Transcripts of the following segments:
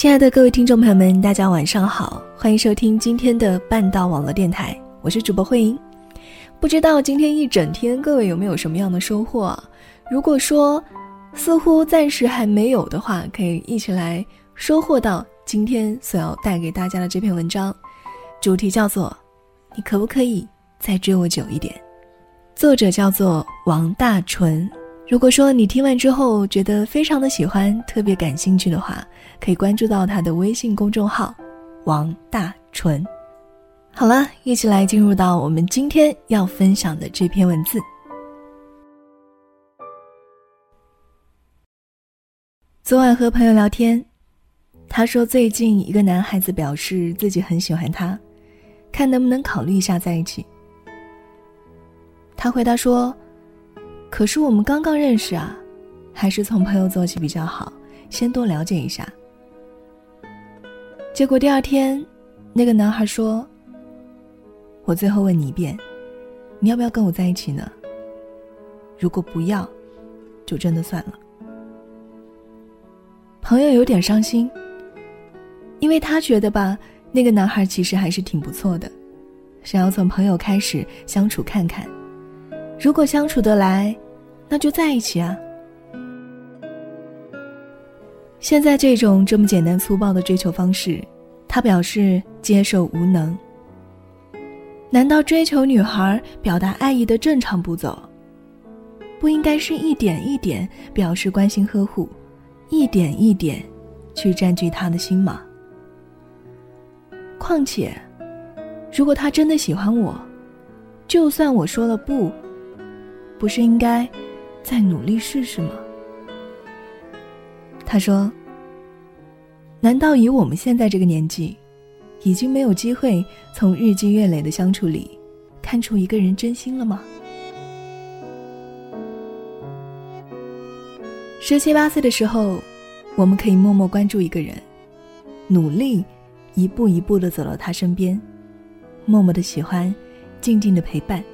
亲爱的各位听众朋友们，大家晚上好，欢迎收听今天的半岛网络电台，我是主播慧英。不知道今天一整天各位有没有什么样的收获？如果说似乎暂时还没有的话，可以一起来收获到今天所要带给大家的这篇文章，主题叫做“你可不可以再追我久一点”，作者叫做王大纯。如果说你听完之后觉得非常的喜欢，特别感兴趣的话，可以关注到他的微信公众号“王大纯”。好了，一起来进入到我们今天要分享的这篇文字。昨晚和朋友聊天，他说最近一个男孩子表示自己很喜欢他，看能不能考虑一下在一起。他回答说。可是我们刚刚认识啊，还是从朋友做起比较好，先多了解一下。结果第二天，那个男孩说：“我最后问你一遍，你要不要跟我在一起呢？如果不要，就真的算了。”朋友有点伤心，因为他觉得吧，那个男孩其实还是挺不错的，想要从朋友开始相处看看。如果相处得来，那就在一起啊！现在这种这么简单粗暴的追求方式，他表示接受无能。难道追求女孩表达爱意的正常步骤，不应该是一点一点表示关心呵护，一点一点去占据他的心吗？况且，如果他真的喜欢我，就算我说了不。不是应该再努力试试吗？他说：“难道以我们现在这个年纪，已经没有机会从日积月累的相处里看出一个人真心了吗？”十七八岁的时候，我们可以默默关注一个人，努力一步一步的走到他身边，默默的喜欢，静静的陪伴。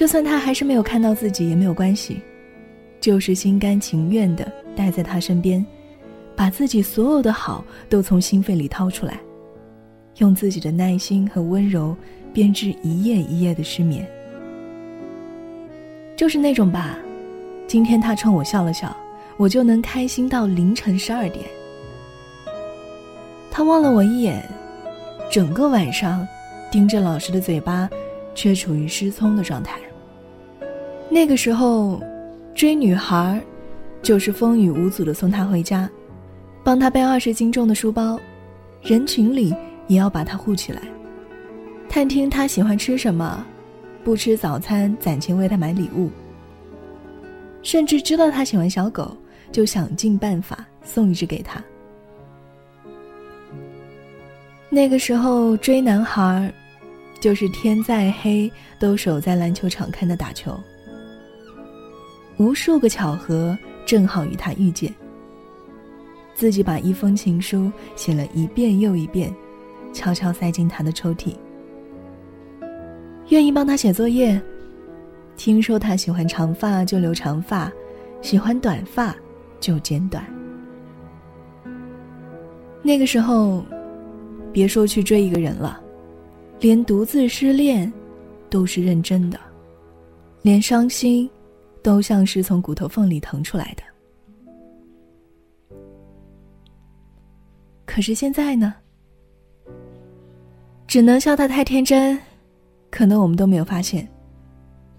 就算他还是没有看到自己也没有关系，就是心甘情愿的待在他身边，把自己所有的好都从心肺里掏出来，用自己的耐心和温柔编织一夜一夜的失眠。就是那种吧，今天他冲我笑了笑，我就能开心到凌晨十二点。他望了我一眼，整个晚上盯着老师的嘴巴，却处于失聪的状态。那个时候，追女孩，就是风雨无阻的送她回家，帮她背二十斤重的书包，人群里也要把她护起来，探听她喜欢吃什么，不吃早餐攒钱为她买礼物，甚至知道她喜欢小狗，就想尽办法送一只给她。那个时候追男孩，就是天再黑都守在篮球场看他打球。无数个巧合正好与他遇见。自己把一封情书写了一遍又一遍，悄悄塞进他的抽屉。愿意帮他写作业，听说他喜欢长发就留长发，喜欢短发就剪短。那个时候，别说去追一个人了，连独自失恋，都是认真的，连伤心。都像是从骨头缝里腾出来的。可是现在呢？只能笑他太天真。可能我们都没有发现，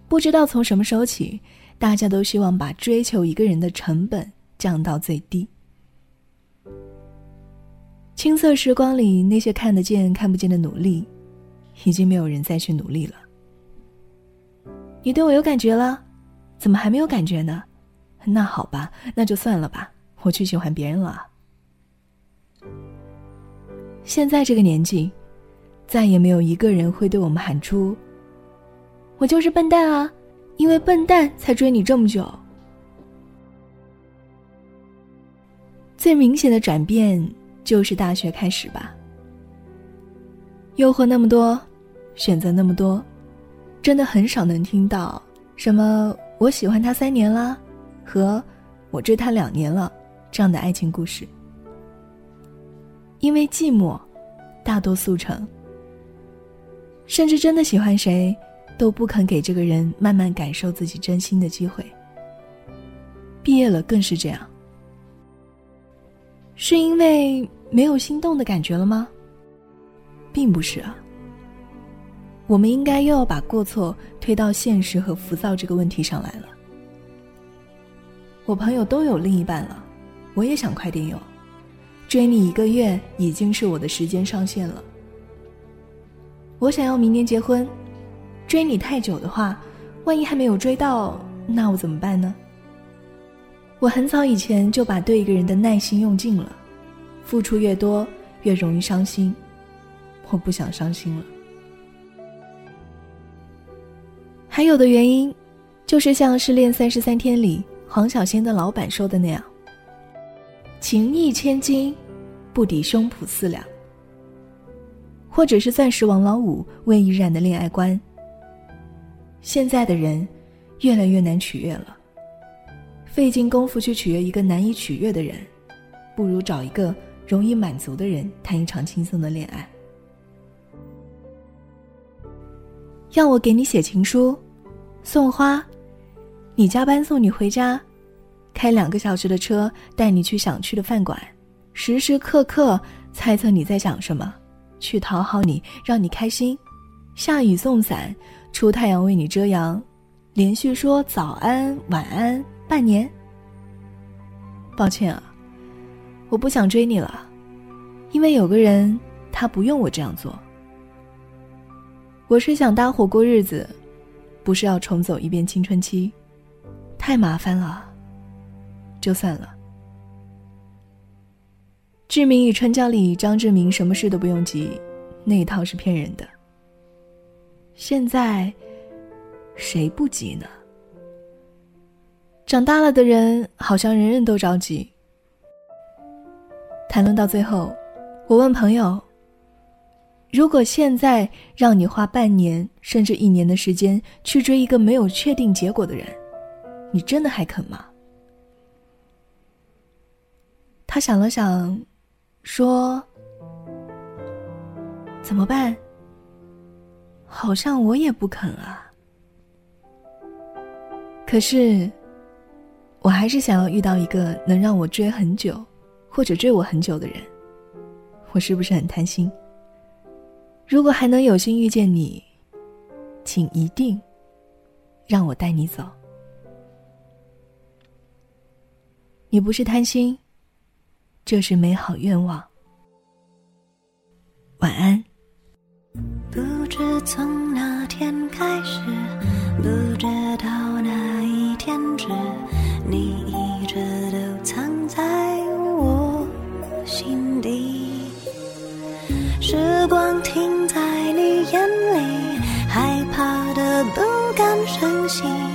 不知道从什么时候起，大家都希望把追求一个人的成本降到最低。青涩时光里那些看得见、看不见的努力，已经没有人再去努力了。你对我有感觉了？怎么还没有感觉呢？那好吧，那就算了吧，我去喜欢别人了。现在这个年纪，再也没有一个人会对我们喊出：“我就是笨蛋啊，因为笨蛋才追你这么久。”最明显的转变就是大学开始吧，诱惑那么多，选择那么多，真的很少能听到什么。我喜欢他三年了，和我追他两年了，这样的爱情故事，因为寂寞，大多速成。甚至真的喜欢谁，都不肯给这个人慢慢感受自己真心的机会。毕业了更是这样。是因为没有心动的感觉了吗？并不是啊。我们应该又要把过错推到现实和浮躁这个问题上来了。我朋友都有另一半了，我也想快点有。追你一个月已经是我的时间上限了。我想要明年结婚，追你太久的话，万一还没有追到，那我怎么办呢？我很早以前就把对一个人的耐心用尽了，付出越多越容易伤心，我不想伤心了。还有的原因，就是像《失恋三十三天》里黄小仙的老板说的那样：“情义千金，不抵胸脯四两。”或者是钻石王老五魏依然的恋爱观。现在的人，越来越难取悦了。费尽功夫去取悦一个难以取悦的人，不如找一个容易满足的人谈一场轻松的恋爱。要我给你写情书，送花，你加班送你回家，开两个小时的车带你去想去的饭馆，时时刻刻猜测你在想什么，去讨好你，让你开心，下雨送伞，出太阳为你遮阳，连续说早安晚安。半年。抱歉啊，我不想追你了，因为有个人他不用我这样做。我是想搭伙过日子，不是要重走一遍青春期，太麻烦了，就算了。《志明与春娇》里，张志明什么事都不用急，那一套是骗人的。现在，谁不急呢？长大了的人好像人人都着急。谈论到最后，我问朋友：“如果现在让你花半年甚至一年的时间去追一个没有确定结果的人，你真的还肯吗？”他想了想，说：“怎么办？好像我也不肯啊。可是。”我还是想要遇到一个能让我追很久，或者追我很久的人。我是不是很贪心？如果还能有幸遇见你，请一定让我带你走。你不是贪心，这是美好愿望。晚安。不知从哪天开始，不知道哪一天止。你一直都藏在我心底，时光停心。